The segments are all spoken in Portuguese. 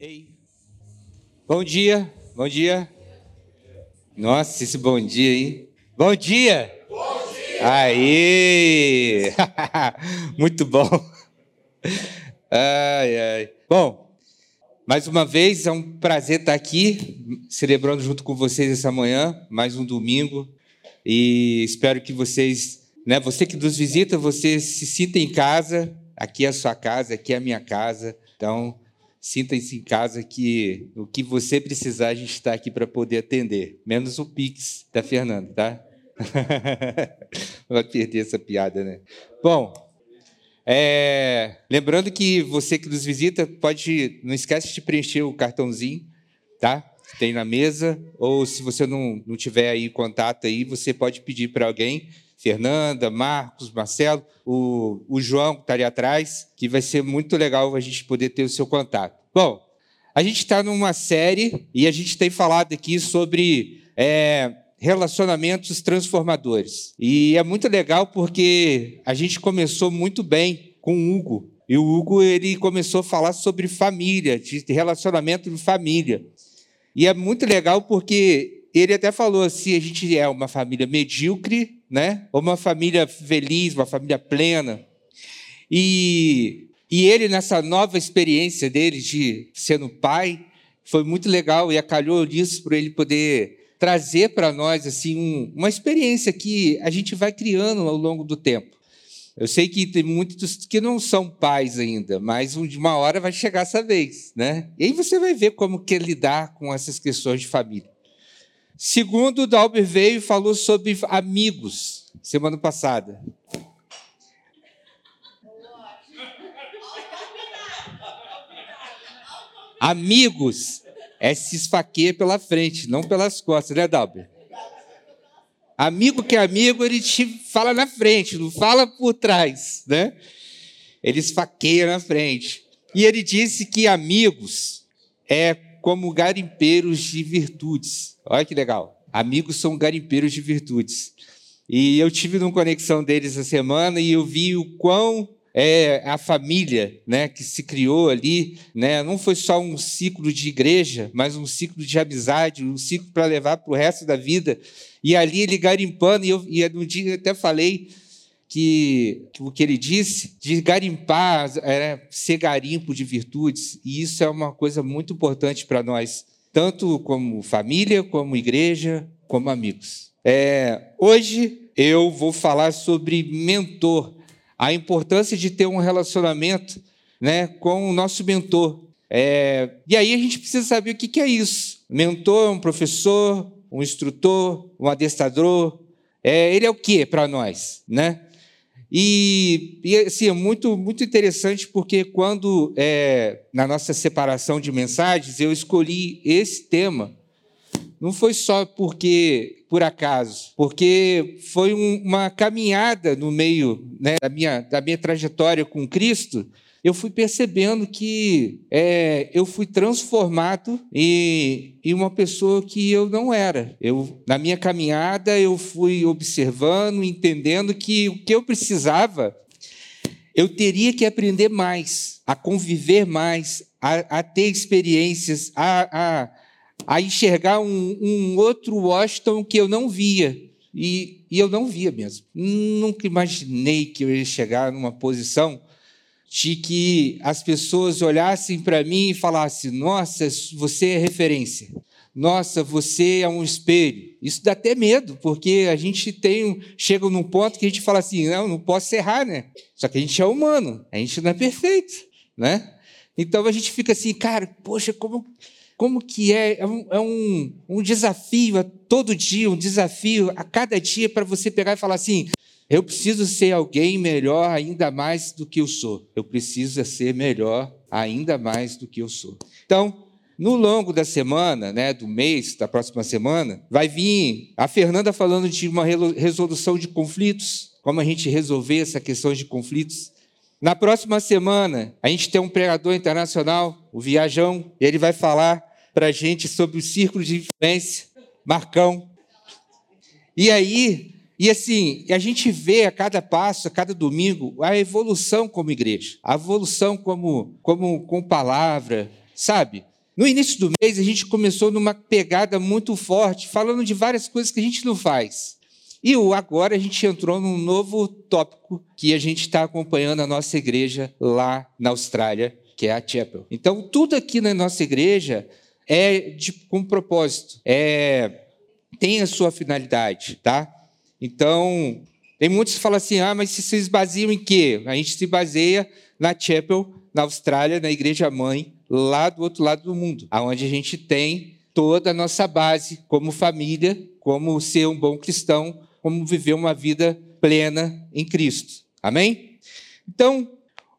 Ei. Bom dia, bom dia. Nossa, esse bom dia aí. Bom dia! Bom dia! Aí! Muito bom. Ai, ai. Bom, mais uma vez é um prazer estar aqui, celebrando junto com vocês essa manhã, mais um domingo. E espero que vocês, né, você que nos visita, você se sinta em casa. Aqui é a sua casa, aqui é a minha casa. Então, Sinta-se em casa que o que você precisar, a gente está aqui para poder atender. Menos o Pix da Fernanda, tá? Vai perder essa piada, né? Bom, é, lembrando que você que nos visita, pode, não esquece de preencher o cartãozinho, tá? Tem na mesa, ou se você não, não tiver aí contato aí, você pode pedir para alguém Fernanda, Marcos, Marcelo, o, o João que está ali atrás, que vai ser muito legal a gente poder ter o seu contato. Bom, a gente está numa série e a gente tem falado aqui sobre é, relacionamentos transformadores. E é muito legal porque a gente começou muito bem com o Hugo. E o Hugo ele começou a falar sobre família, de relacionamento de família. E é muito legal porque ele até falou assim: a gente é uma família medíocre, né? Uma família feliz, uma família plena. E, e ele, nessa nova experiência dele de sendo pai, foi muito legal e acalhou nisso para ele poder trazer para nós assim um, uma experiência que a gente vai criando ao longo do tempo. Eu sei que tem muitos que não são pais ainda, mas uma hora vai chegar essa vez, né? E aí você vai ver como que lidar com essas questões de família. Segundo, Dalber veio e falou sobre amigos semana passada. Amigos é se esfaqueia pela frente, não pelas costas, né, Dalber? Amigo que é amigo, ele te fala na frente, não fala por trás, né? Ele esfaqueia na frente. E ele disse que amigos é como garimpeiros de virtudes. Olha que legal. Amigos são garimpeiros de virtudes. E eu tive uma conexão deles essa semana e eu vi o quão é a família, né, que se criou ali, né, não foi só um ciclo de igreja, mas um ciclo de amizade, um ciclo para levar para o resto da vida. E ali ele garimpando e eu e no dia eu até falei que, que, o que ele disse de garimpar, é, ser garimpo de virtudes, e isso é uma coisa muito importante para nós, tanto como família, como igreja, como amigos. É, hoje eu vou falar sobre mentor, a importância de ter um relacionamento né, com o nosso mentor. É, e aí a gente precisa saber o que, que é isso. Mentor é um professor, um instrutor, um adestrador. É, ele é o que para nós, né? E, e assim, é muito, muito interessante porque quando, é, na nossa separação de mensagens, eu escolhi esse tema, não foi só porque, por acaso, porque foi um, uma caminhada no meio né, da, minha, da minha trajetória com Cristo, eu fui percebendo que é, eu fui transformado em, em, uma pessoa que eu não era. Eu, na minha caminhada, eu fui observando, entendendo que o que eu precisava, eu teria que aprender mais, a conviver mais, a, a ter experiências, a, a, a enxergar um, um outro Washington que eu não via. E, e eu não via mesmo. Nunca imaginei que eu ia chegar numa posição de que as pessoas olhassem para mim e falassem: Nossa, você é referência. Nossa, você é um espelho. Isso dá até medo, porque a gente tem chega num ponto que a gente fala assim: Não, não posso errar, né? Só que a gente é humano, a gente não é perfeito, né? Então a gente fica assim, cara, poxa, como, como que é? É um, é um, um desafio a todo dia, um desafio a cada dia para você pegar e falar assim: eu preciso ser alguém melhor ainda mais do que eu sou. Eu preciso ser melhor ainda mais do que eu sou. Então, no longo da semana, né, do mês, da próxima semana, vai vir a Fernanda falando de uma resolução de conflitos, como a gente resolver essa questão de conflitos. Na próxima semana, a gente tem um pregador internacional, o Viajão, e ele vai falar para a gente sobre o círculo de influência, Marcão. E aí, e assim, a gente vê a cada passo, a cada domingo, a evolução como igreja, a evolução como, como com palavra, sabe? No início do mês, a gente começou numa pegada muito forte, falando de várias coisas que a gente não faz. E agora a gente entrou num novo tópico que a gente está acompanhando a nossa igreja lá na Austrália, que é a Chapel. Então, tudo aqui na nossa igreja é de, com propósito, é, tem a sua finalidade, tá? Então, tem muitos que falam assim, ah, mas se baseiam em quê? A gente se baseia na Chapel, na Austrália, na igreja mãe, lá do outro lado do mundo, aonde a gente tem toda a nossa base como família, como ser um bom cristão, como viver uma vida plena em Cristo. Amém? Então,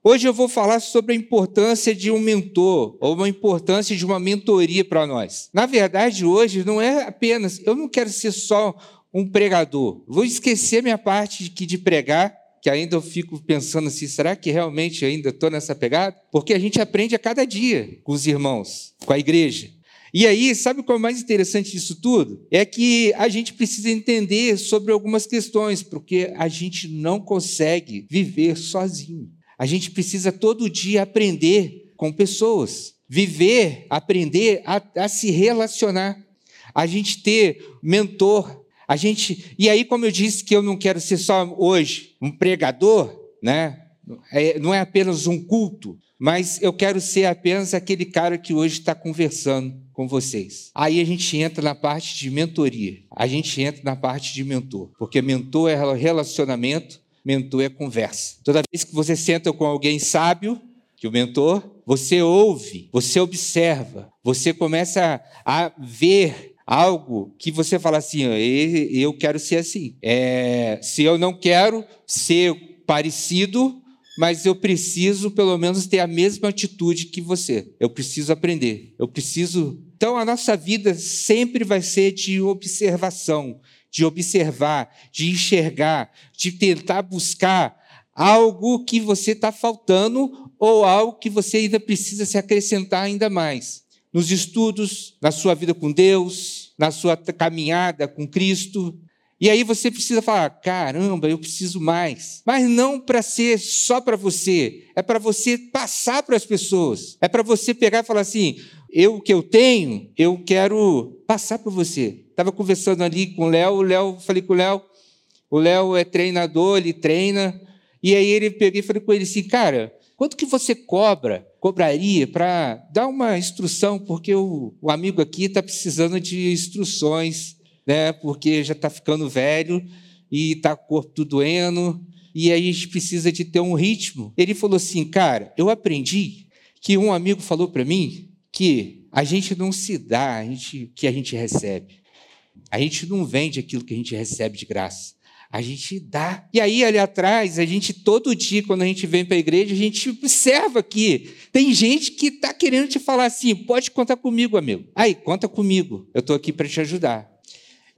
hoje eu vou falar sobre a importância de um mentor, ou uma importância de uma mentoria para nós. Na verdade, hoje não é apenas, eu não quero ser só um pregador. Vou esquecer minha parte de, de pregar que ainda eu fico pensando assim, será que realmente ainda estou nessa pegada? Porque a gente aprende a cada dia com os irmãos, com a igreja. E aí, sabe qual é o mais interessante disso tudo? É que a gente precisa entender sobre algumas questões, porque a gente não consegue viver sozinho. A gente precisa todo dia aprender com pessoas, viver, aprender a, a se relacionar, a gente ter mentor, a gente, e aí, como eu disse que eu não quero ser só hoje um pregador, né? É, não é apenas um culto, mas eu quero ser apenas aquele cara que hoje está conversando com vocês. Aí a gente entra na parte de mentoria, a gente entra na parte de mentor, porque mentor é relacionamento, mentor é conversa. Toda vez que você senta com alguém sábio, que o mentor, você ouve, você observa, você começa a ver algo que você fala assim, eu quero ser assim. É, se eu não quero ser parecido, mas eu preciso pelo menos ter a mesma atitude que você. Eu preciso aprender. Eu preciso. Então a nossa vida sempre vai ser de observação, de observar, de enxergar, de tentar buscar algo que você está faltando ou algo que você ainda precisa se acrescentar ainda mais nos estudos, na sua vida com Deus, na sua caminhada com Cristo. E aí você precisa falar: caramba, eu preciso mais. Mas não para ser só para você, é para você passar para as pessoas. É para você pegar e falar assim: eu o que eu tenho, eu quero passar para você. Estava conversando ali com o Léo, o Léo, falei com o Léo, o Léo é treinador, ele treina. E aí ele peguei e falei com ele assim, cara, quanto que você cobra cobraria para dar uma instrução, porque o, o amigo aqui está precisando de instruções, né? porque já está ficando velho e está com o corpo doendo, e aí a gente precisa de ter um ritmo. Ele falou assim, cara, eu aprendi que um amigo falou para mim que a gente não se dá a gente, que a gente recebe. A gente não vende aquilo que a gente recebe de graça a gente dá. E aí, ali atrás, a gente, todo dia, quando a gente vem para a igreja, a gente observa que tem gente que está querendo te falar assim: pode contar comigo, amigo. Aí, conta comigo, eu estou aqui para te ajudar.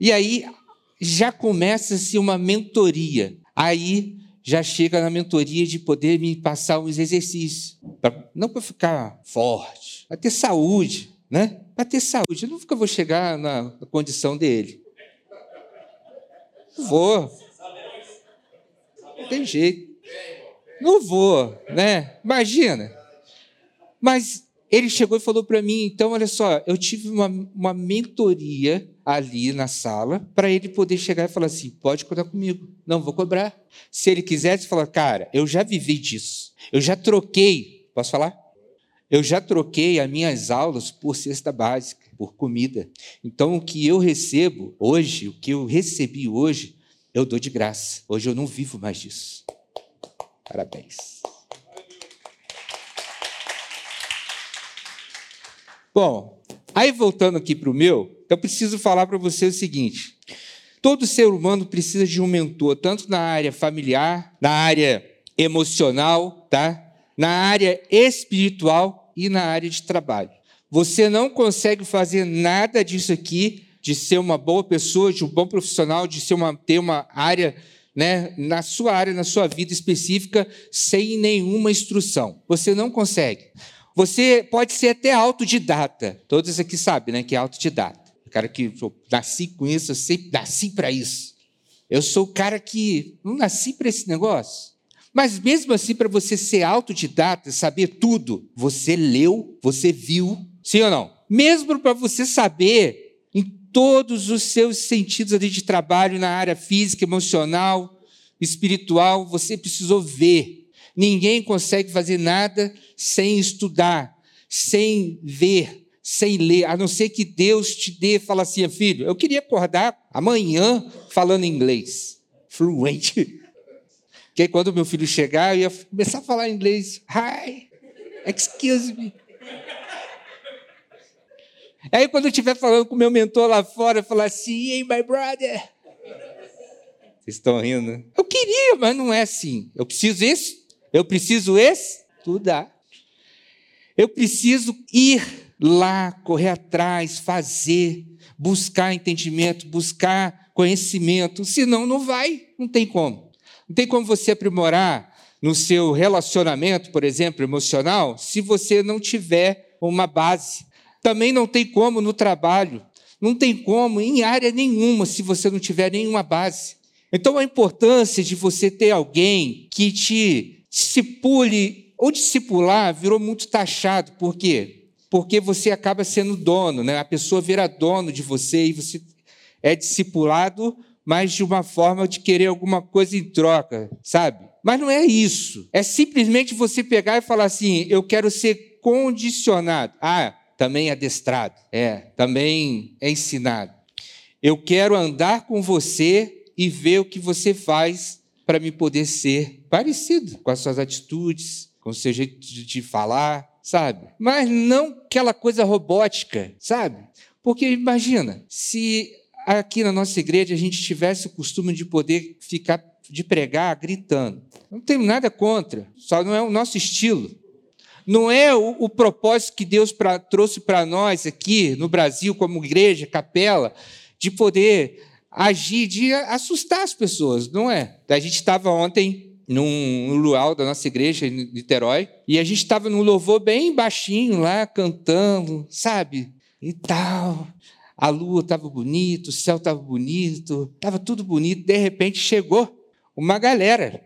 E aí, já começa-se uma mentoria. Aí, já chega na mentoria de poder me passar uns exercícios. Pra, não para ficar forte, para ter saúde, né? Para ter saúde. Eu nunca vou chegar na condição dele. Vou. Tem jeito. Não vou, né? Imagina. Mas ele chegou e falou para mim, então, olha só, eu tive uma, uma mentoria ali na sala para ele poder chegar e falar assim, pode contar comigo, não vou cobrar. Se ele quisesse falar, cara, eu já vivi disso, eu já troquei, posso falar? Eu já troquei as minhas aulas por cesta básica, por comida. Então, o que eu recebo hoje, o que eu recebi hoje, eu dou de graça. Hoje eu não vivo mais disso. Parabéns. Bom, aí voltando aqui para o meu, eu preciso falar para você o seguinte: todo ser humano precisa de um mentor, tanto na área familiar, na área emocional, tá? na área espiritual e na área de trabalho. Você não consegue fazer nada disso aqui de ser uma boa pessoa, de um bom profissional, de ser uma, ter uma área, né, na sua área, na sua vida específica, sem nenhuma instrução. Você não consegue. Você pode ser até autodidata. Todos aqui sabem né, que é autodidata. O cara que eu nasci com isso, eu sempre nasci para isso. Eu sou o cara que não nasci para esse negócio. Mas mesmo assim, para você ser autodidata, saber tudo, você leu, você viu, sim ou não? Mesmo para você saber todos os seus sentidos ali de trabalho na área física, emocional, espiritual, você precisou ver. Ninguém consegue fazer nada sem estudar, sem ver, sem ler, a não ser que Deus te dê, fala assim, filho, eu queria acordar amanhã falando inglês, fluente. Que aí, quando meu filho chegar, eu ia começar a falar inglês. Hi, excuse me. Aí, quando eu estiver falando com meu mentor lá fora, eu falar assim, hey, my brother. Vocês estão rindo? Né? Eu queria, mas não é assim. Eu preciso isso, eu preciso estudar. Eu preciso ir lá, correr atrás, fazer, buscar entendimento, buscar conhecimento. Senão, não vai, não tem como. Não tem como você aprimorar no seu relacionamento, por exemplo, emocional, se você não tiver uma base. Também não tem como no trabalho. Não tem como em área nenhuma se você não tiver nenhuma base. Então, a importância de você ter alguém que te discipule ou discipular virou muito taxado. Por quê? Porque você acaba sendo dono, né? a pessoa vira dono de você e você é discipulado mas de uma forma de querer alguma coisa em troca, sabe? Mas não é isso. É simplesmente você pegar e falar assim: eu quero ser condicionado. Ah, também adestrado. É, também é ensinado. Eu quero andar com você e ver o que você faz para me poder ser parecido com as suas atitudes, com o seu jeito de falar, sabe? Mas não aquela coisa robótica, sabe? Porque imagina, se aqui na nossa igreja a gente tivesse o costume de poder ficar, de pregar gritando. Não tenho nada contra, só não é o nosso estilo. Não é o, o propósito que Deus pra, trouxe para nós aqui no Brasil, como igreja, capela, de poder agir, de assustar as pessoas, não é? A gente estava ontem num luau da nossa igreja em Niterói, e a gente estava num louvor bem baixinho lá, cantando, sabe? E tal a lua estava bonita, o céu estava bonito, estava tudo bonito. De repente chegou uma galera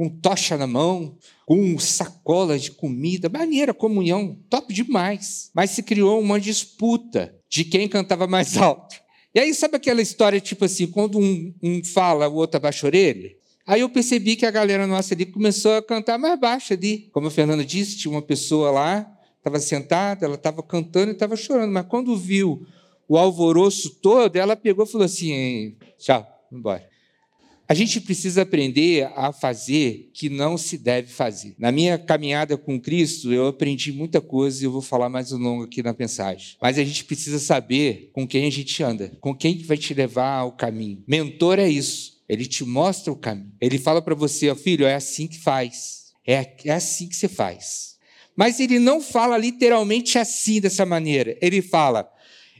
com tocha na mão, com sacolas de comida, maneira, comunhão, top demais. Mas se criou uma disputa de quem cantava mais alto. E aí, sabe aquela história, tipo assim, quando um, um fala, o outro abaixa a orelha? Aí eu percebi que a galera nossa ali começou a cantar mais baixo ali. Como a Fernanda disse, tinha uma pessoa lá, estava sentada, ela estava cantando e estava chorando. Mas quando viu o alvoroço todo, ela pegou e falou assim: tchau, embora. A gente precisa aprender a fazer que não se deve fazer. Na minha caminhada com Cristo, eu aprendi muita coisa e eu vou falar mais longo aqui na mensagem. Mas a gente precisa saber com quem a gente anda, com quem vai te levar ao caminho. Mentor é isso. Ele te mostra o caminho. Ele fala para você, oh, filho, é assim que faz. É, é assim que você faz. Mas ele não fala literalmente assim, dessa maneira. Ele fala,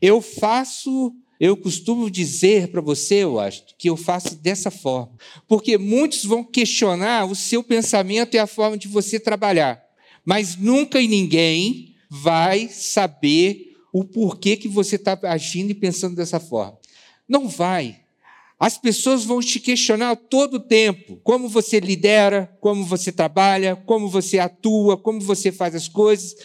eu faço, eu costumo dizer para você, eu acho, que eu faço dessa forma. Porque muitos vão questionar o seu pensamento e a forma de você trabalhar. Mas nunca e ninguém vai saber o porquê que você está agindo e pensando dessa forma. Não vai. As pessoas vão te questionar todo o tempo como você lidera, como você trabalha, como você atua, como você faz as coisas,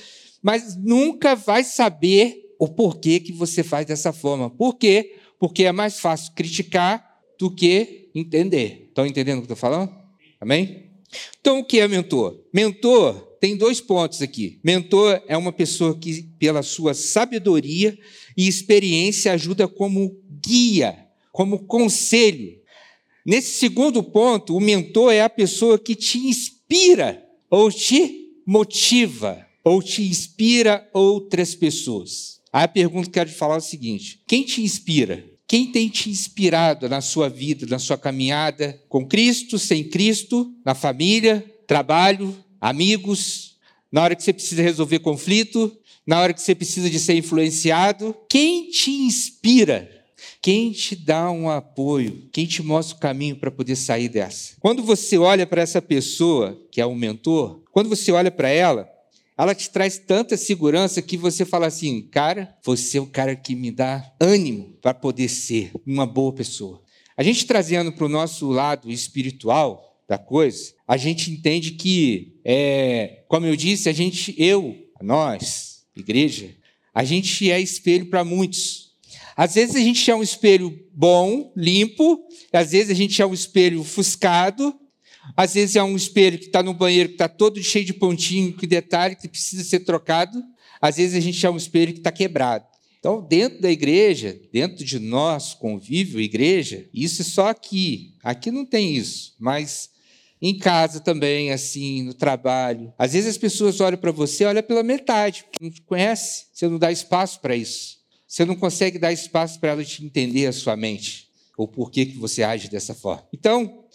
mas nunca vai saber o porquê que você faz dessa forma. Por quê? Porque é mais fácil criticar do que entender. Estão entendendo o que eu estou falando? Amém? Então, o que é mentor? Mentor tem dois pontos aqui. Mentor é uma pessoa que, pela sua sabedoria e experiência, ajuda como guia, como conselho. Nesse segundo ponto, o mentor é a pessoa que te inspira ou te motiva ou te inspira outras pessoas. Aí a pergunta que eu quero te falar é o seguinte: quem te inspira? Quem tem te inspirado na sua vida, na sua caminhada com Cristo, sem Cristo, na família, trabalho, amigos, na hora que você precisa resolver conflito, na hora que você precisa de ser influenciado? Quem te inspira? Quem te dá um apoio? Quem te mostra o caminho para poder sair dessa? Quando você olha para essa pessoa, que é um mentor, quando você olha para ela, ela te traz tanta segurança que você fala assim, cara, você é o cara que me dá ânimo para poder ser uma boa pessoa. A gente trazendo para o nosso lado espiritual, da coisa, a gente entende que, é, como eu disse, a gente, eu, nós, igreja, a gente é espelho para muitos. Às vezes a gente é um espelho bom, limpo, às vezes a gente é um espelho ofuscado, às vezes é um espelho que está no banheiro que está todo cheio de pontinho, que detalhe que precisa ser trocado, às vezes a gente é um espelho que está quebrado. Então, dentro da igreja, dentro de nós, convívio, igreja, isso é só aqui. Aqui não tem isso, mas em casa também, assim, no trabalho. Às vezes as pessoas olham para você, olham pela metade, porque não te conhece, você não dá espaço para isso. Você não consegue dar espaço para ela te entender a sua mente, ou por que, que você age dessa forma. Então,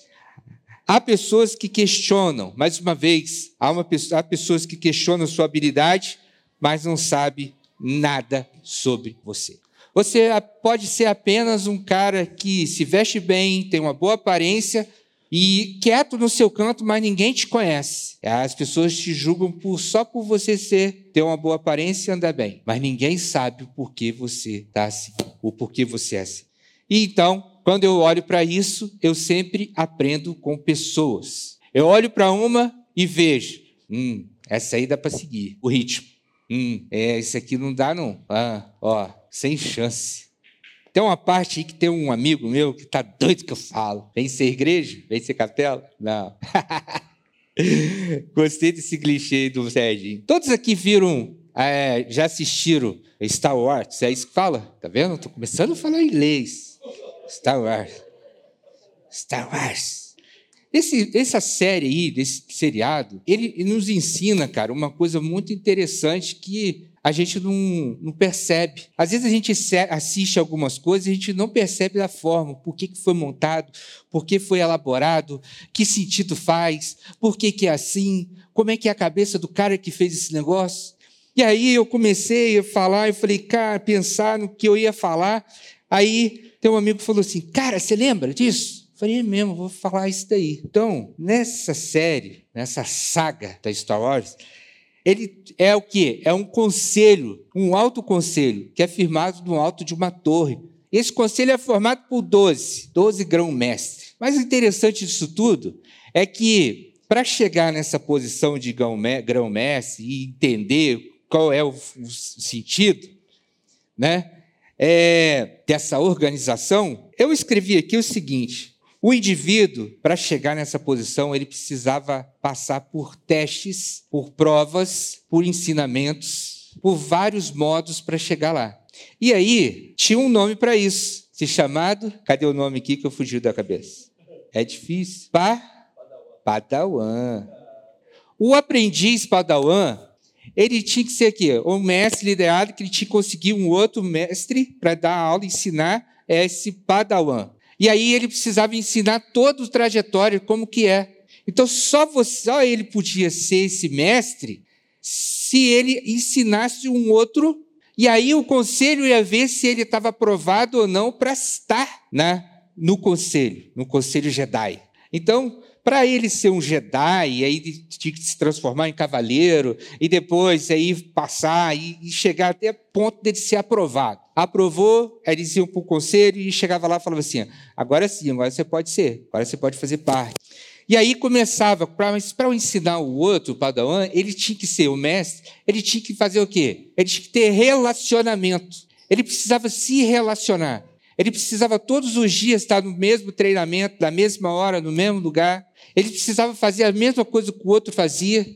há pessoas que questionam, mais uma vez, há, uma, há pessoas que questionam sua habilidade, mas não sabem nada sobre você. Você pode ser apenas um cara que se veste bem, tem uma boa aparência e quieto no seu canto, mas ninguém te conhece. As pessoas te julgam por, só por você ser, ter uma boa aparência e andar bem, mas ninguém sabe o porquê você está assim, o porquê você é assim. E então, quando eu olho para isso, eu sempre aprendo com pessoas. Eu olho para uma e vejo, hum, essa aí dá para seguir o ritmo. Hum, é, isso aqui não dá, não. Ah, ó, sem chance. Tem uma parte aí que tem um amigo meu que tá doido que eu falo. Vem ser igreja? Vem ser capela? Não. Gostei desse clichê do Serginho. Todos aqui viram, é, já assistiram Star Wars? É isso que fala? Tá vendo? Estou começando a falar inglês. Star Wars. Star Wars. Esse, essa série aí, desse seriado, ele, nos ensina, cara, uma coisa muito interessante que a gente não, não, percebe. Às vezes a gente assiste algumas coisas e a gente não percebe da forma, por que, que foi montado, por que foi elaborado, que sentido faz, por que, que é assim, como é que é a cabeça do cara que fez esse negócio. E aí eu comecei a falar, eu falei, cara, pensar no que eu ia falar. Aí tem um amigo que falou assim, cara, você lembra disso? Falei, é mesmo, vou falar isso daí. Então, nessa série, nessa saga da Star Wars, ele é o quê? É um conselho, um alto conselho, que é firmado no alto de uma torre. Esse conselho é formado por 12, 12 grão-mestres. Mas o interessante disso tudo é que, para chegar nessa posição de grão-mestre e entender qual é o sentido né, é, dessa organização, eu escrevi aqui o seguinte: o indivíduo, para chegar nessa posição, ele precisava passar por testes, por provas, por ensinamentos, por vários modos para chegar lá. E aí, tinha um nome para isso, se chamado, cadê o nome aqui que eu fugi da cabeça? É difícil. Pa Padawan. O aprendiz Padawan, ele tinha que ser aqui, um mestre liderado que ele tinha que conseguir um outro mestre para dar aula, ensinar esse Padawan. E aí ele precisava ensinar todo o trajetório, como que é. Então só, você, só ele podia ser esse mestre se ele ensinasse um outro, e aí o conselho ia ver se ele estava aprovado ou não para estar na, no conselho, no conselho Jedi. Então, para ele ser um Jedi, aí tinha que se transformar em cavaleiro, e depois aí passar e, e chegar até ponto dele ser aprovado. Aprovou, eles iam para o conselho e chegava lá e falava assim: agora sim, agora você pode ser, agora você pode fazer parte. E aí começava, para ensinar o outro, o Padawan, ele tinha que ser o mestre, ele tinha que fazer o quê? Ele tinha que ter relacionamento. Ele precisava se relacionar. Ele precisava todos os dias estar no mesmo treinamento, na mesma hora, no mesmo lugar. Ele precisava fazer a mesma coisa que o outro fazia.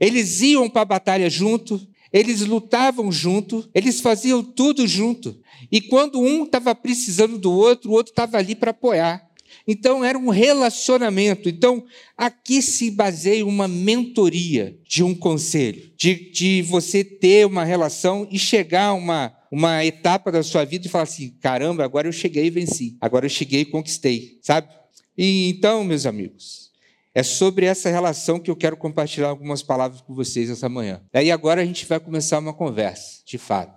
Eles iam para a batalha junto, eles lutavam junto, eles faziam tudo junto. E quando um estava precisando do outro, o outro estava ali para apoiar. Então era um relacionamento. Então aqui se baseia uma mentoria de um conselho, de, de você ter uma relação e chegar a uma, uma etapa da sua vida e falar assim: caramba, agora eu cheguei e venci, agora eu cheguei e conquistei, sabe? E então, meus amigos, é sobre essa relação que eu quero compartilhar algumas palavras com vocês essa manhã. Daí agora a gente vai começar uma conversa, de fato.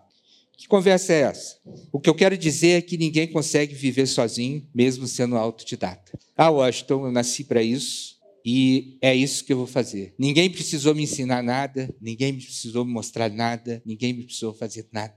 Que conversa é essa? O que eu quero dizer é que ninguém consegue viver sozinho, mesmo sendo autodidata. Ah, Washington, eu nasci para isso e é isso que eu vou fazer. Ninguém precisou me ensinar nada, ninguém me precisou me mostrar nada, ninguém me precisou fazer nada.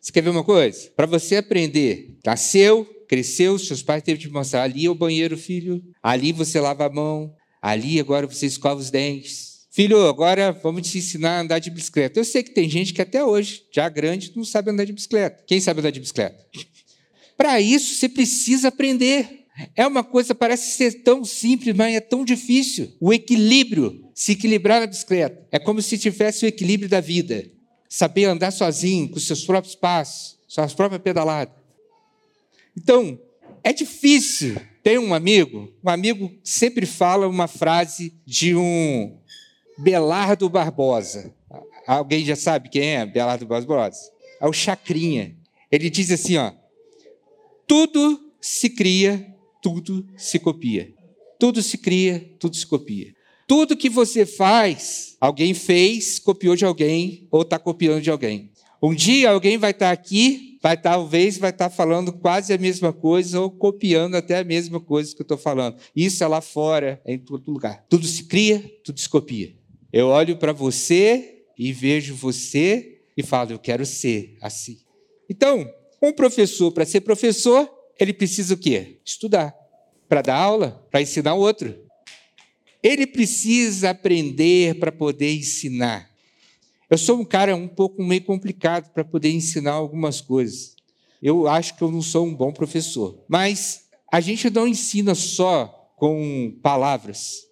Você quer ver uma coisa? Para você aprender, nasceu, cresceu, seus pais teve que te mostrar ali é o banheiro, filho, ali você lava a mão, Ali agora você escova os dentes. Filho, agora vamos te ensinar a andar de bicicleta. Eu sei que tem gente que até hoje, já grande, não sabe andar de bicicleta. Quem sabe andar de bicicleta? Para isso, você precisa aprender. É uma coisa, parece ser tão simples, mas é tão difícil. O equilíbrio, se equilibrar na bicicleta, é como se tivesse o equilíbrio da vida. Saber andar sozinho, com seus próprios passos, suas próprias pedaladas. Então, é difícil. Tem um amigo, um amigo sempre fala uma frase de um Belardo Barbosa. Alguém já sabe quem é Belardo Barbosa? É o Chacrinha. Ele diz assim, ó: Tudo se cria, tudo se copia. Tudo se cria, tudo se copia. Tudo que você faz, alguém fez, copiou de alguém ou está copiando de alguém. Um dia alguém vai estar tá aqui vai talvez vai estar falando quase a mesma coisa ou copiando até a mesma coisa que eu estou falando. Isso é lá fora, é em todo lugar. Tudo se cria, tudo se copia. Eu olho para você e vejo você e falo, eu quero ser assim. Então, um professor, para ser professor, ele precisa o quê? Estudar. Para dar aula, para ensinar o outro. Ele precisa aprender para poder ensinar. Eu sou um cara um pouco meio complicado para poder ensinar algumas coisas. Eu acho que eu não sou um bom professor. Mas a gente não ensina só com palavras.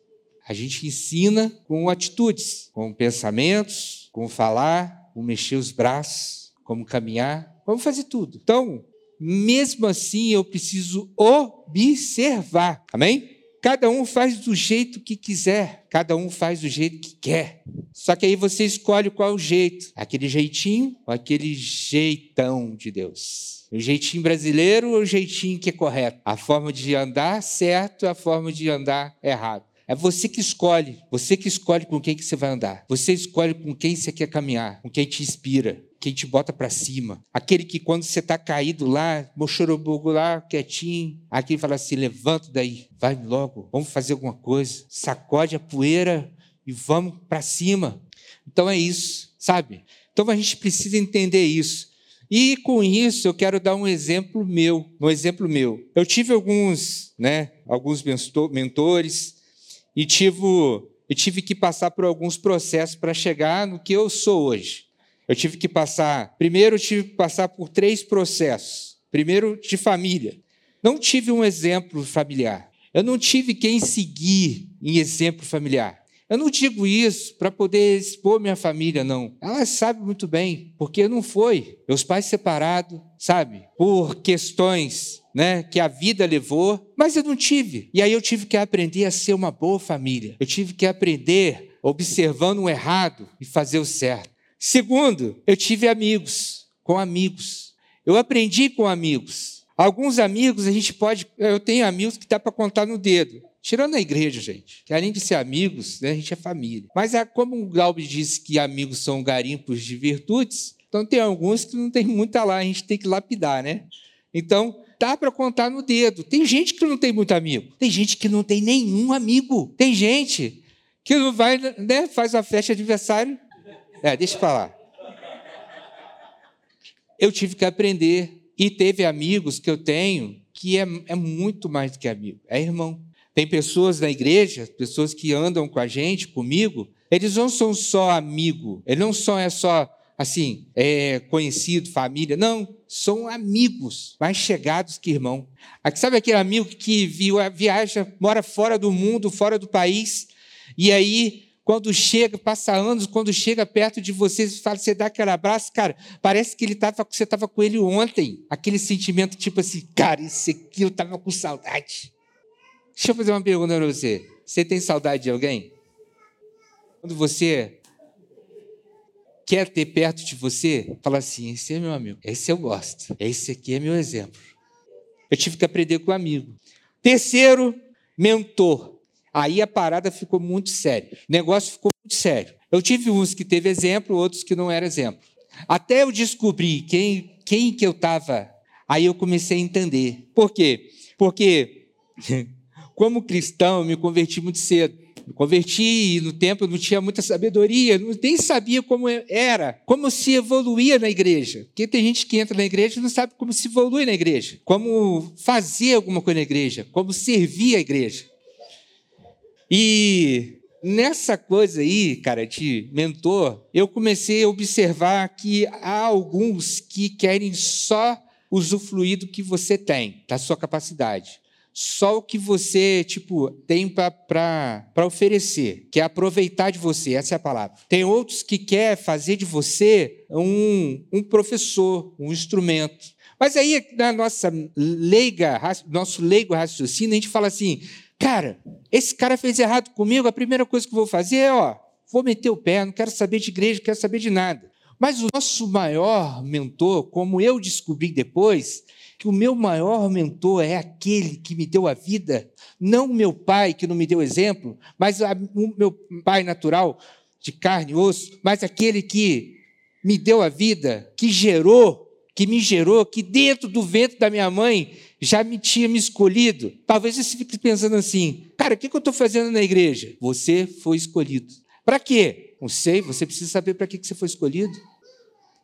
A gente ensina com atitudes, com pensamentos, com falar, com mexer os braços, como caminhar. Vamos fazer tudo. Então, mesmo assim, eu preciso observar. Amém? Cada um faz do jeito que quiser, cada um faz do jeito que quer. Só que aí você escolhe qual o jeito, aquele jeitinho ou aquele jeitão de Deus. O jeitinho brasileiro ou o jeitinho que é correto? A forma de andar certo a forma de andar errado? É você que escolhe, você que escolhe com quem que você vai andar. Você escolhe com quem você quer caminhar, com quem te inspira, quem te bota para cima. Aquele que quando você está caído lá, mochorobogo lá, quietinho, aquele fala assim, levanta daí, vai logo, vamos fazer alguma coisa. Sacode a poeira e vamos para cima. Então é isso, sabe? Então a gente precisa entender isso. E com isso eu quero dar um exemplo meu, um exemplo meu. Eu tive alguns, né, alguns mentores, e tive, eu tive que passar por alguns processos para chegar no que eu sou hoje. Eu tive que passar, primeiro eu tive que passar por três processos. Primeiro de família. Não tive um exemplo familiar. Eu não tive quem seguir em exemplo familiar. Eu não digo isso para poder expor minha família, não. Ela sabe muito bem, porque não foi. Meus pais separados, sabe? Por questões né, que a vida levou, mas eu não tive. E aí eu tive que aprender a ser uma boa família. Eu tive que aprender observando o errado e fazer o certo. Segundo, eu tive amigos, com amigos. Eu aprendi com amigos. Alguns amigos a gente pode. Eu tenho amigos que dá para contar no dedo. Tirando a igreja, gente, que além de ser amigos, né, a gente é família. Mas é como o Galbi disse que amigos são garimpos de virtudes, então tem alguns que não tem muita lá, a gente tem que lapidar, né? Então, dá para contar no dedo. Tem gente que não tem muito amigo. Tem gente que não tem nenhum amigo. Tem gente que não vai, né, faz a festa de aniversário. É, deixa eu falar. Eu tive que aprender. E teve amigos que eu tenho que é, é muito mais do que amigo, é irmão. Tem pessoas na igreja, pessoas que andam com a gente, comigo, eles não são só amigo, ele não só é só assim, é conhecido, família, não, são amigos mais chegados que irmão. Aqui, sabe aquele amigo que viaja, mora fora do mundo, fora do país, e aí quando chega, passa anos, quando chega perto de você, você, fala, você dá aquele abraço, cara, parece que ele tava, você estava com ele ontem. Aquele sentimento tipo assim, cara, esse aqui eu estava com saudade. Deixa eu fazer uma pergunta para você. Você tem saudade de alguém? Quando você quer ter perto de você, fala assim: esse é meu amigo, esse eu gosto, esse aqui é meu exemplo. Eu tive que aprender com o amigo. Terceiro, mentor. Aí a parada ficou muito séria. O negócio ficou muito sério. Eu tive uns que teve exemplo, outros que não eram exemplo. Até eu descobrir quem, quem que eu estava, aí eu comecei a entender. Por quê? Porque como cristão, eu me converti muito cedo. Me converti e no tempo eu não tinha muita sabedoria, nem sabia como era, como se evoluía na igreja. Porque tem gente que entra na igreja e não sabe como se evolui na igreja, como fazer alguma coisa na igreja, como servir a igreja. E nessa coisa aí, cara, de mentor, eu comecei a observar que há alguns que querem só usufruir do que você tem, da sua capacidade. Só o que você, tipo, tem para oferecer, que é aproveitar de você, essa é a palavra. Tem outros que quer fazer de você um, um professor, um instrumento. Mas aí, na nossa leiga, nosso leigo raciocínio, a gente fala assim, cara, esse cara fez errado comigo, a primeira coisa que eu vou fazer é, ó, vou meter o pé, não quero saber de igreja, não quero saber de nada. Mas o nosso maior mentor, como eu descobri depois, que o meu maior mentor é aquele que me deu a vida, não o meu pai que não me deu exemplo, mas a, o meu pai natural, de carne e osso, mas aquele que me deu a vida, que gerou que me gerou, que dentro do ventre da minha mãe já me tinha me escolhido. Talvez você fique pensando assim, cara, o que eu estou fazendo na igreja? Você foi escolhido. Para quê? Não sei, você precisa saber para que você foi escolhido.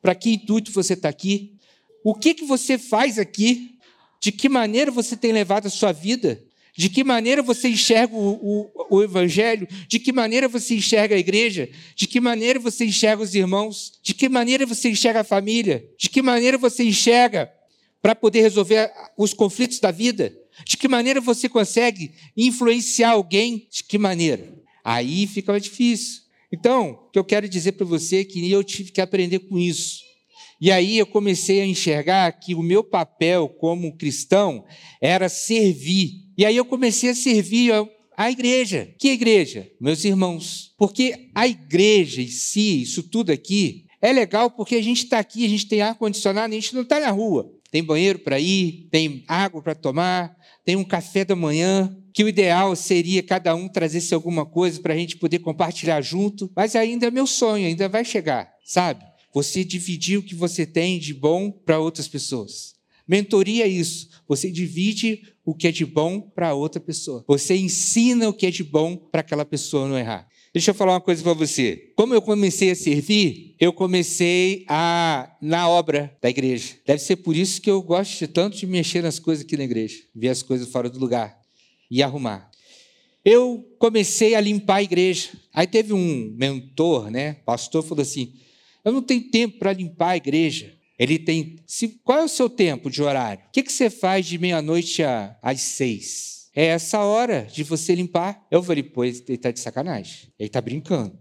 Para que intuito você está aqui? O que, que você faz aqui? De que maneira você tem levado a sua vida? De que maneira você enxerga o, o, o, Evangelho? De que maneira você enxerga a igreja? De que maneira você enxerga os irmãos? De que maneira você enxerga a família? De que maneira você enxerga para poder resolver os conflitos da vida? De que maneira você consegue influenciar alguém? De que maneira? Aí fica mais difícil. Então, o que eu quero dizer para você é que eu tive que aprender com isso. E aí eu comecei a enxergar que o meu papel como cristão era servir e aí eu comecei a servir a igreja. Que igreja? Meus irmãos. Porque a igreja em si, isso tudo aqui, é legal porque a gente está aqui, a gente tem ar-condicionado, a gente não está na rua. Tem banheiro para ir, tem água para tomar, tem um café da manhã, que o ideal seria cada um trazer-se alguma coisa para a gente poder compartilhar junto, mas ainda é meu sonho, ainda vai chegar, sabe? Você dividir o que você tem de bom para outras pessoas. Mentoria é isso. Você divide o que é de bom para outra pessoa. Você ensina o que é de bom para aquela pessoa não errar. Deixa eu falar uma coisa para você. Como eu comecei a servir, eu comecei a na obra da igreja. Deve ser por isso que eu gosto tanto de mexer nas coisas aqui na igreja, ver as coisas fora do lugar e arrumar. Eu comecei a limpar a igreja. Aí teve um mentor, né? Pastor falou assim: "Eu não tenho tempo para limpar a igreja. Ele tem. Se, qual é o seu tempo de horário? O que, que você faz de meia-noite às seis? É essa hora de você limpar. Eu falei, pois ele está de sacanagem. Ele está brincando.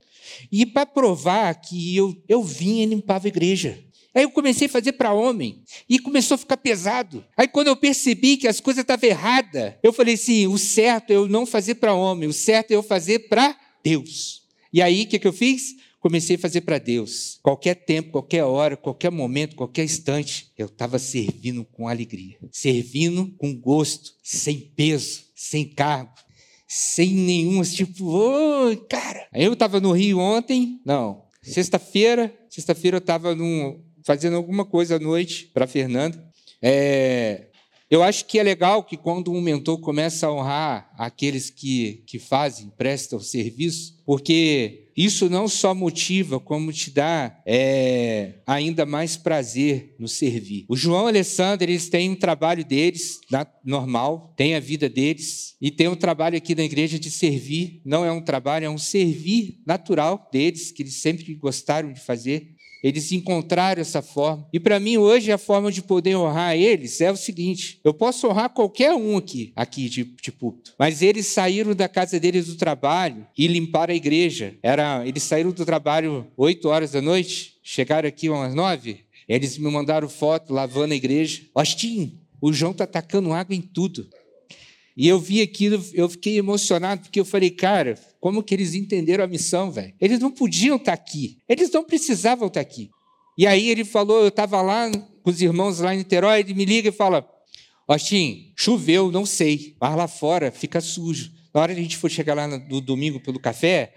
E para provar que eu, eu vinha e limpava a igreja. Aí eu comecei a fazer para homem e começou a ficar pesado. Aí quando eu percebi que as coisas estavam erradas, eu falei assim: o certo é eu não fazer para homem, o certo é eu fazer para Deus. E aí o que, que eu fiz? Comecei a fazer para Deus. Qualquer tempo, qualquer hora, qualquer momento, qualquer instante, eu estava servindo com alegria, servindo com gosto, sem peso, sem cargo, sem nenhum tipo, oh, cara. Eu estava no Rio ontem, não, sexta-feira, sexta-feira eu estava fazendo alguma coisa à noite para Fernanda. É, eu acho que é legal que quando um mentor começa a honrar aqueles que, que fazem, prestam serviço, porque isso não só motiva, como te dá é, ainda mais prazer no servir. O João e o Alessandro, eles têm um trabalho deles, normal, tem a vida deles, e tem um trabalho aqui na igreja de servir. Não é um trabalho, é um servir natural deles, que eles sempre gostaram de fazer. Eles encontraram essa forma. E para mim, hoje, a forma de poder honrar eles é o seguinte: eu posso honrar qualquer um aqui, aqui de, de púlpito, mas eles saíram da casa deles do trabalho e limparam a igreja. Era, eles saíram do trabalho 8 horas da noite, chegaram aqui umas 9. Eles me mandaram foto lavando a igreja. Austin, o João está atacando água em tudo. E eu vi aquilo, eu fiquei emocionado, porque eu falei, cara, como que eles entenderam a missão, velho? Eles não podiam estar tá aqui, eles não precisavam estar tá aqui. E aí ele falou, eu estava lá com os irmãos lá em Niterói, ele me liga e fala, Austin, choveu, não sei, mas lá fora fica sujo. Na hora que a gente for chegar lá no domingo pelo café,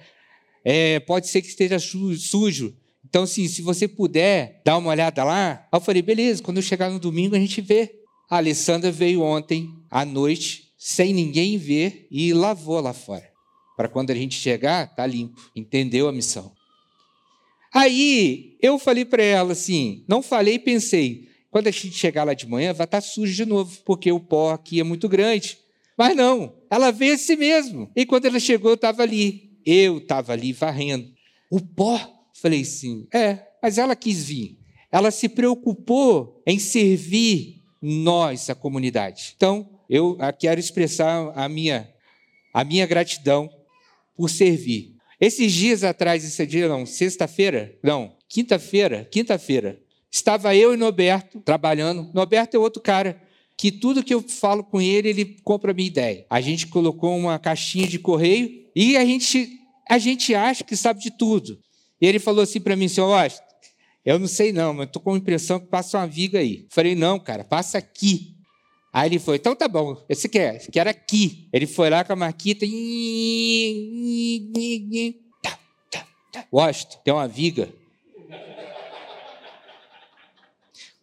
é, pode ser que esteja sujo. Então, assim, se você puder dar uma olhada lá, eu falei, beleza, quando eu chegar no domingo a gente vê. A Alessandra veio ontem à noite sem ninguém ver e lavou lá fora. Para quando a gente chegar, tá limpo. Entendeu a missão. Aí eu falei para ela assim, não falei pensei, quando a gente chegar lá de manhã vai estar tá sujo de novo, porque o pó aqui é muito grande. Mas não, Ela veio assim mesmo. E quando ela chegou, eu estava ali. Eu estava ali varrendo. O pó? Falei assim, é, mas ela quis vir. Ela se preocupou em servir nós, a comunidade. Então, eu quero expressar a minha, a minha gratidão por servir. Esses dias atrás, esse dia não, sexta-feira, não, quinta-feira, quinta-feira, estava eu e Noberto trabalhando. Noberto é outro cara que tudo que eu falo com ele, ele compra a minha ideia. A gente colocou uma caixinha de correio e a gente, a gente acha que sabe de tudo. E ele falou assim para mim, senhor Austin, eu não sei não, mas estou com a impressão que passa uma viga aí. Falei, não, cara, passa aqui. Aí ele foi, então tá bom, esse quer, esse quer aqui. Ele foi lá com a marquita e. Washington, tem uma viga.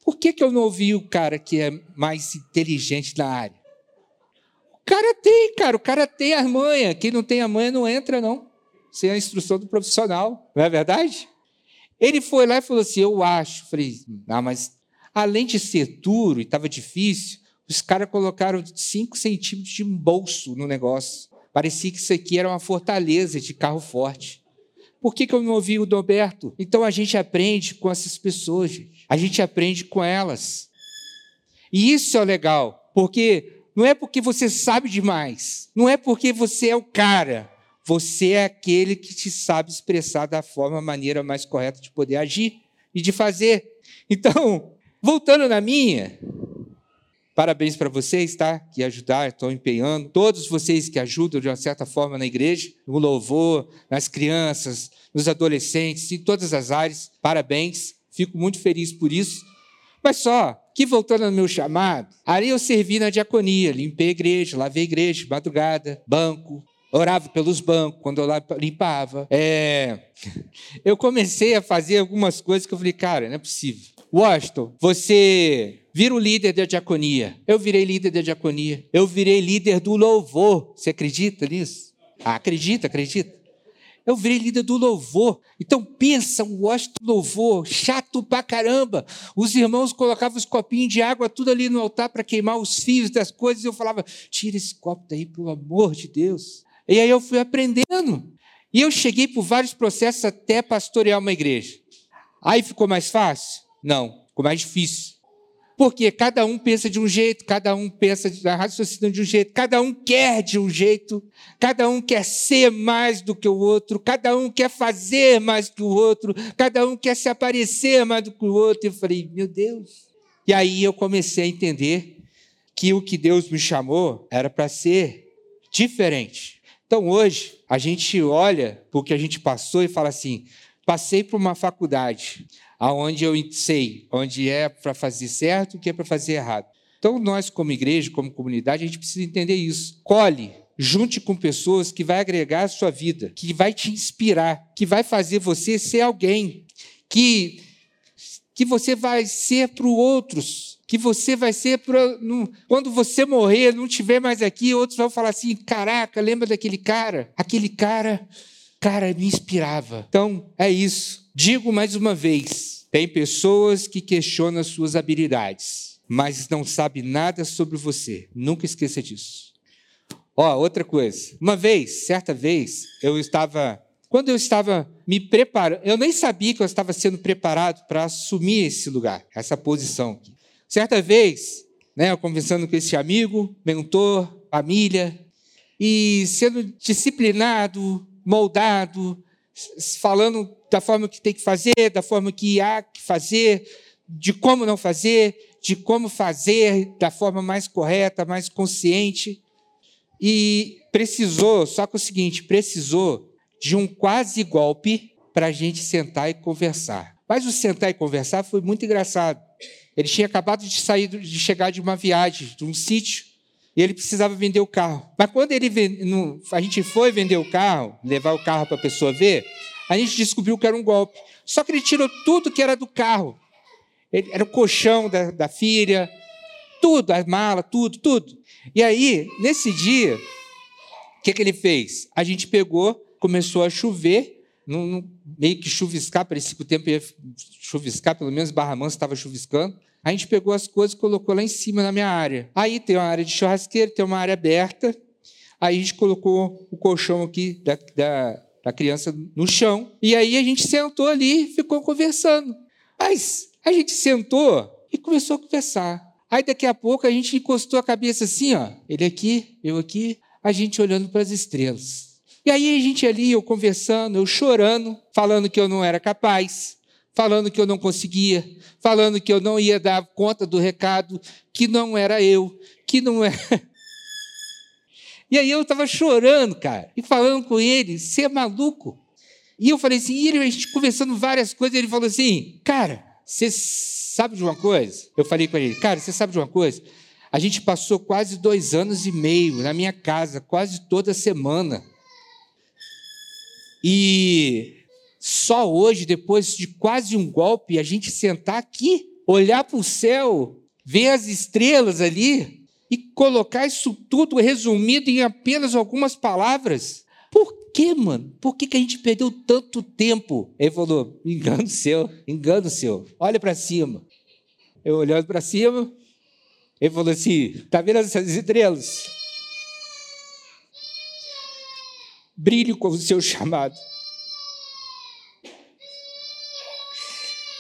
Por que, que eu não ouvi o cara que é mais inteligente na área? O cara tem, cara, o cara tem a manha. Quem não tem a manha não entra, não. Sem a instrução do profissional, não é verdade? Ele foi lá e falou assim: Eu acho. Falei, ah, mas além de ser duro e estava difícil, os caras colocaram 5 centímetros de bolso no negócio. Parecia que isso aqui era uma fortaleza de carro forte. Por que, que eu não ouvi o Doberto? Então a gente aprende com essas pessoas, a gente aprende com elas. E isso é legal, porque não é porque você sabe demais, não é porque você é o cara, você é aquele que te sabe expressar da forma, maneira mais correta de poder agir e de fazer. Então, voltando na minha, Parabéns para vocês, tá? Que ajudaram, estão empenhando. Todos vocês que ajudam de uma certa forma na igreja, no louvor, nas crianças, nos adolescentes, em todas as áreas. Parabéns. Fico muito feliz por isso. Mas só que voltando ao meu chamado, ali eu servi na diaconia, limpei a igreja, lavei a igreja, madrugada, banco, orava pelos bancos quando eu limpava. É... Eu comecei a fazer algumas coisas que eu falei, cara, não é possível. Washington, você vira o líder da diaconia. Eu virei líder da diaconia. Eu virei líder do louvor. Você acredita nisso? Ah, acredita, acredita. Eu virei líder do louvor. Então pensa, o Washington louvor, chato pra caramba. Os irmãos colocavam os copinhos de água tudo ali no altar para queimar os fios das coisas. E eu falava, tira esse copo daí, pelo amor de Deus. E aí eu fui aprendendo. E eu cheguei por vários processos até pastorear uma igreja. Aí ficou mais fácil? Não, ficou mais difícil. Porque cada um pensa de um jeito, cada um pensa, raciocina de um jeito, cada um quer de um jeito, cada um quer ser mais do que o outro, cada um quer fazer mais do que o outro, cada um quer se aparecer mais do que o outro. Eu falei, meu Deus. E aí eu comecei a entender que o que Deus me chamou era para ser diferente. Então hoje, a gente olha o que a gente passou e fala assim: passei por uma faculdade, aonde eu sei onde é para fazer certo e o que é para fazer errado. Então, nós, como igreja, como comunidade, a gente precisa entender isso. Colhe, junte com pessoas que vai agregar a sua vida, que vai te inspirar, que vai fazer você ser alguém, que, que você vai ser para os outros, que você vai ser para. Quando você morrer, não estiver mais aqui, outros vão falar assim: caraca, lembra daquele cara? Aquele cara, cara, me inspirava. Então, é isso. Digo mais uma vez: tem pessoas que questionam suas habilidades, mas não sabem nada sobre você. Nunca esqueça disso. Ó, outra coisa. Uma vez, certa vez, eu estava. Quando eu estava me preparando, eu nem sabia que eu estava sendo preparado para assumir esse lugar, essa posição. Aqui. Certa vez, né, eu conversando com esse amigo, mentor, família, e sendo disciplinado, moldado, falando da forma que tem que fazer, da forma que há que fazer, de como não fazer, de como fazer da forma mais correta, mais consciente. E precisou, só que o seguinte, precisou de um quase golpe para a gente sentar e conversar. Mas o sentar e conversar foi muito engraçado. Ele tinha acabado de sair, de chegar de uma viagem, de um sítio, e ele precisava vender o carro. Mas quando ele a gente foi vender o carro, levar o carro para a pessoa ver, a gente descobriu que era um golpe. Só que ele tirou tudo que era do carro. Ele, era o colchão da, da filha, tudo, a mala, tudo, tudo. E aí, nesse dia, o que, que ele fez? A gente pegou, começou a chover, meio que chuviscar, parecia que o tempo ia chuviscar, pelo menos Barra Mansa estava chuviscando. A gente pegou as coisas e colocou lá em cima na minha área. Aí tem uma área de churrasqueira, tem uma área aberta. Aí a gente colocou o colchão aqui da, da, da criança no chão. E aí a gente sentou ali e ficou conversando. Mas a gente sentou e começou a conversar. Aí daqui a pouco a gente encostou a cabeça assim, ó. Ele aqui, eu aqui, a gente olhando para as estrelas. E aí a gente ali, eu conversando, eu chorando, falando que eu não era capaz, falando que eu não conseguia, falando que eu não ia dar conta do recado, que não era eu, que não era. E aí eu estava chorando, cara, e falando com ele, você é maluco? E eu falei assim, e ele, a gente conversando várias coisas, ele falou assim, cara, você sabe de uma coisa? Eu falei com ele, cara, você sabe de uma coisa? A gente passou quase dois anos e meio na minha casa, quase toda semana. E só hoje, depois de quase um golpe, a gente sentar aqui, olhar para o céu, ver as estrelas ali e colocar isso tudo resumido em apenas algumas palavras. Por que, mano? Por que, que a gente perdeu tanto tempo? Ele falou: engano seu, engano seu. Olha para cima. Eu olhando para cima, ele falou assim: tá vendo essas estrelas? Brilhe com o seu chamado.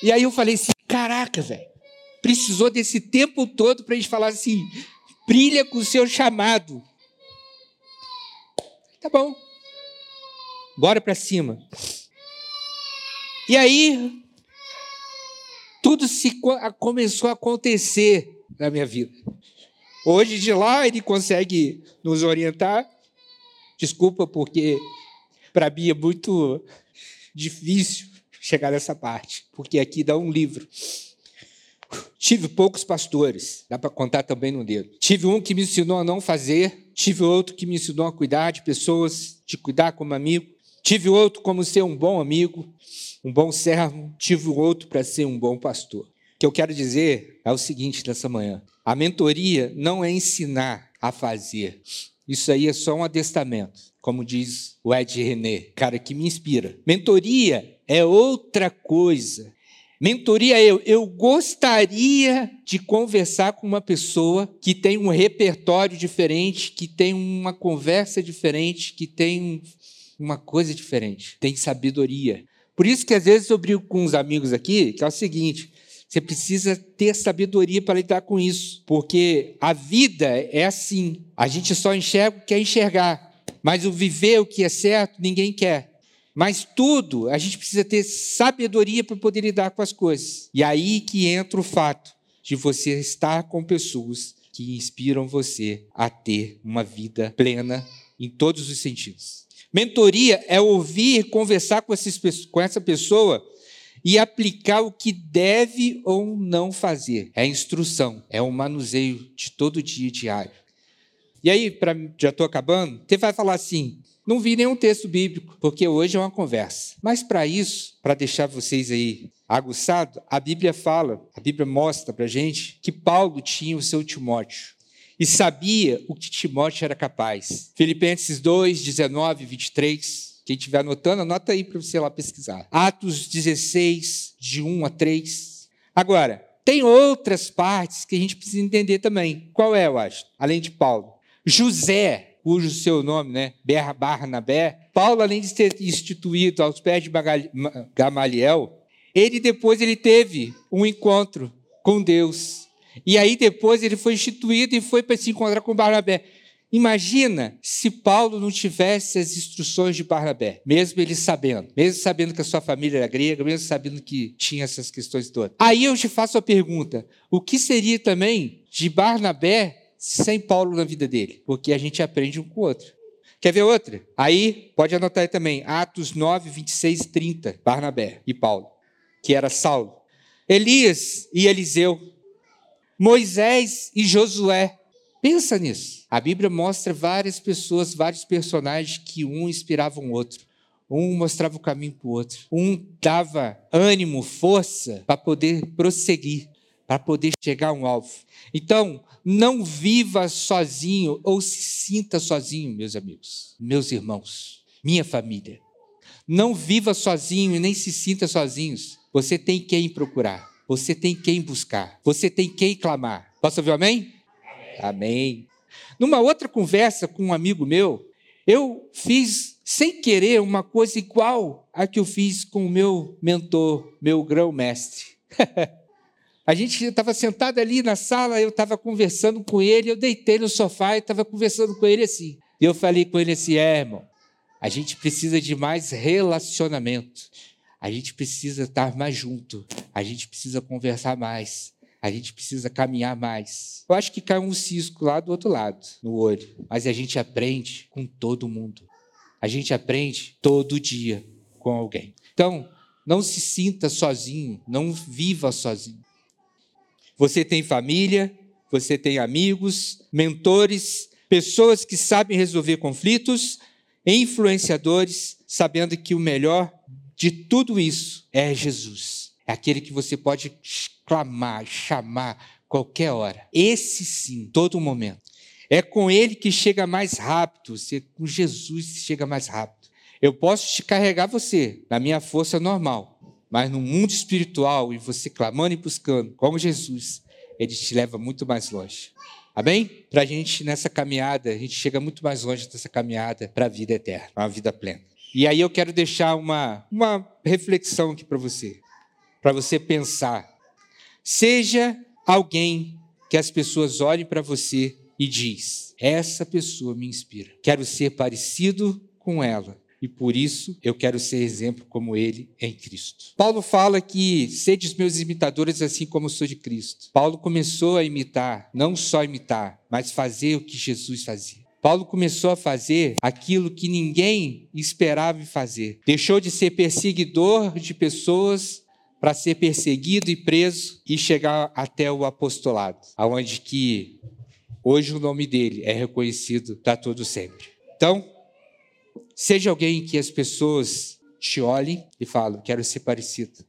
E aí eu falei assim: caraca, velho, precisou desse tempo todo para gente falar assim: brilha com o seu chamado. Tá bom. Bora para cima. E aí, tudo se começou a acontecer na minha vida. Hoje de lá ele consegue nos orientar. Desculpa porque para mim é muito difícil chegar nessa parte, porque aqui dá um livro. Tive poucos pastores, dá para contar também no dedo. Tive um que me ensinou a não fazer, tive outro que me ensinou a cuidar de pessoas, de cuidar como amigo. Tive outro como ser um bom amigo, um bom servo. Tive outro para ser um bom pastor. O que eu quero dizer é o seguinte nessa manhã: a mentoria não é ensinar a fazer. Isso aí é só um adestamento, como diz o Ed René, cara que me inspira. Mentoria é outra coisa. Mentoria eu, eu gostaria de conversar com uma pessoa que tem um repertório diferente, que tem uma conversa diferente, que tem uma coisa diferente, tem sabedoria. Por isso que às vezes eu brigo com uns amigos aqui, que é o seguinte, você precisa ter sabedoria para lidar com isso, porque a vida é assim. A gente só enxerga o que quer enxergar, mas o viver o que é certo ninguém quer. Mas tudo, a gente precisa ter sabedoria para poder lidar com as coisas. E aí que entra o fato de você estar com pessoas que inspiram você a ter uma vida plena em todos os sentidos. Mentoria é ouvir e conversar com, esses, com essa pessoa e aplicar o que deve ou não fazer. É instrução, é um manuseio de todo dia diário. E aí, pra, já estou acabando, você vai falar assim: não vi nenhum texto bíblico, porque hoje é uma conversa. Mas para isso, para deixar vocês aí aguçados, a Bíblia fala, a Bíblia mostra para a gente que Paulo tinha o seu Timóteo e sabia o que Timóteo era capaz. Filipenses 2, 19 23. Quem estiver anotando, anota aí para você lá pesquisar. Atos 16, de 1 a 3. Agora, tem outras partes que a gente precisa entender também. Qual é, eu acho? Além de Paulo. José cujo seu nome, né, Barnabé, Paulo, além de ser instituído aos pés de Gamaliel, ele depois ele teve um encontro com Deus. E aí depois ele foi instituído e foi para se encontrar com Barnabé. Imagina se Paulo não tivesse as instruções de Barnabé, mesmo ele sabendo, mesmo sabendo que a sua família era grega, mesmo sabendo que tinha essas questões todas. Aí eu te faço a pergunta: o que seria também de Barnabé sem Paulo na vida dele, porque a gente aprende um com o outro. Quer ver outra? Aí, pode anotar aí também, Atos 9, 26 30, Barnabé e Paulo, que era Saulo. Elias e Eliseu. Moisés e Josué. Pensa nisso. A Bíblia mostra várias pessoas, vários personagens que um inspirava o outro. Um mostrava o caminho para o outro. Um dava ânimo, força para poder prosseguir, para poder chegar a um alvo. Então, não viva sozinho ou se sinta sozinho, meus amigos, meus irmãos, minha família. Não viva sozinho e nem se sinta sozinhos. Você tem quem procurar. Você tem quem buscar. Você tem quem clamar. Posso ouvir amém? Amém. Amém. Numa outra conversa com um amigo meu, eu fiz sem querer uma coisa igual a que eu fiz com o meu mentor, meu grão-mestre. A gente estava sentado ali na sala, eu estava conversando com ele, eu deitei no sofá e estava conversando com ele assim. E eu falei com ele assim: é, irmão, a gente precisa de mais relacionamento. A gente precisa estar mais junto. A gente precisa conversar mais. A gente precisa caminhar mais. Eu acho que cai um cisco lá do outro lado, no olho. Mas a gente aprende com todo mundo. A gente aprende todo dia com alguém. Então, não se sinta sozinho, não viva sozinho. Você tem família, você tem amigos, mentores, pessoas que sabem resolver conflitos, influenciadores, sabendo que o melhor de tudo isso é Jesus. É aquele que você pode clamar, chamar qualquer hora. Esse sim, todo momento. É com ele que chega mais rápido, você, com Jesus chega mais rápido. Eu posso te carregar você na minha força normal, mas no mundo espiritual e você clamando e buscando, como Jesus, ele te leva muito mais longe. Amém? Para a gente, nessa caminhada, a gente chega muito mais longe dessa caminhada para a vida eterna, para a vida plena. E aí eu quero deixar uma, uma reflexão aqui para você, para você pensar Seja alguém que as pessoas olhem para você e diz: essa pessoa me inspira. Quero ser parecido com ela. E por isso eu quero ser exemplo como ele em Cristo. Paulo fala que sedes meus imitadores assim como eu sou de Cristo. Paulo começou a imitar, não só imitar, mas fazer o que Jesus fazia. Paulo começou a fazer aquilo que ninguém esperava fazer. Deixou de ser perseguidor de pessoas para ser perseguido e preso e chegar até o apostolado, aonde que hoje o nome dele é reconhecido para todo sempre. Então, seja alguém que as pessoas te olhem e falem, quero ser parecido.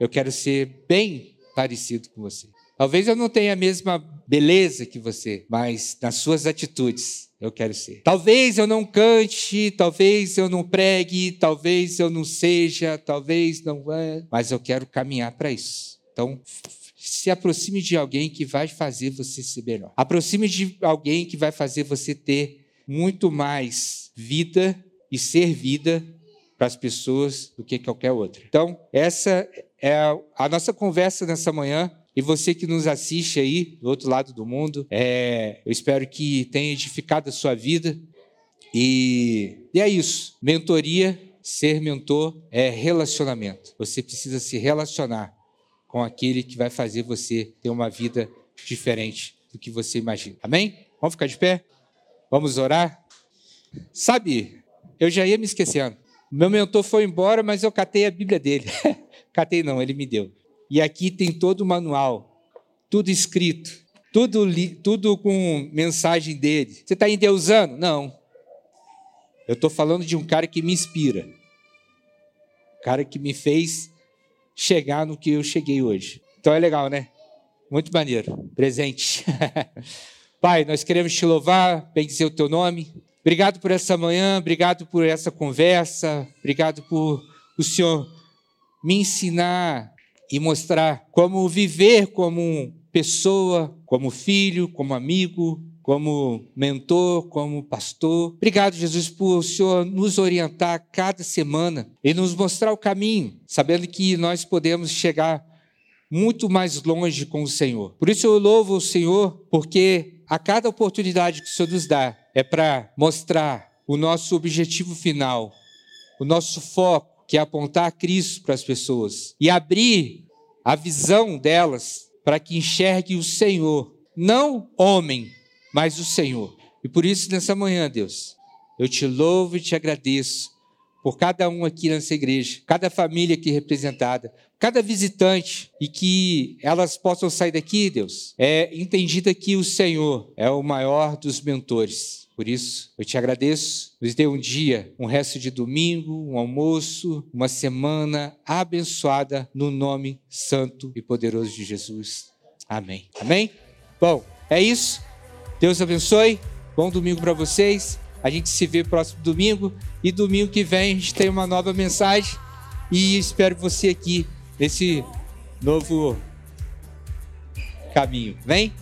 Eu quero ser bem parecido com você. Talvez eu não tenha a mesma beleza que você, mas nas suas atitudes eu quero ser. Talvez eu não cante, talvez eu não pregue, talvez eu não seja, talvez não é, mas eu quero caminhar para isso. Então, se aproxime de alguém que vai fazer você ser melhor. Aproxime de alguém que vai fazer você ter muito mais vida e ser vida para as pessoas do que qualquer outra. Então, essa é a nossa conversa nessa manhã. E você que nos assiste aí, do outro lado do mundo, é, eu espero que tenha edificado a sua vida. E, e é isso. Mentoria, ser mentor é relacionamento. Você precisa se relacionar com aquele que vai fazer você ter uma vida diferente do que você imagina. Amém? Vamos ficar de pé? Vamos orar? Sabe, eu já ia me esquecendo. Meu mentor foi embora, mas eu catei a Bíblia dele. catei não, ele me deu. E aqui tem todo o manual, tudo escrito, tudo, tudo com mensagem dele. Você está endeusando? Não. Eu estou falando de um cara que me inspira. Um cara que me fez chegar no que eu cheguei hoje. Então é legal, né? Muito maneiro. Presente. Pai, nós queremos te louvar, bendizer o teu nome. Obrigado por essa manhã, obrigado por essa conversa, obrigado por o Senhor me ensinar e mostrar como viver como pessoa, como filho, como amigo, como mentor, como pastor. Obrigado, Jesus, por o Senhor nos orientar cada semana e nos mostrar o caminho, sabendo que nós podemos chegar muito mais longe com o Senhor. Por isso eu louvo o Senhor, porque a cada oportunidade que o Senhor nos dá é para mostrar o nosso objetivo final, o nosso foco que é apontar Cristo para as pessoas e abrir a visão delas para que enxergue o Senhor, não homem, mas o Senhor. E por isso, nessa manhã, Deus, eu te louvo e te agradeço por cada um aqui nessa igreja, cada família aqui representada, cada visitante, e que elas possam sair daqui, Deus, é entendida que o Senhor é o maior dos mentores por isso, eu te agradeço. Nos dê um dia, um resto de domingo, um almoço, uma semana abençoada no nome santo e poderoso de Jesus. Amém. Amém? Bom, é isso. Deus abençoe. Bom domingo para vocês. A gente se vê próximo domingo. E domingo que vem a gente tem uma nova mensagem. E espero você aqui nesse novo caminho. Vem?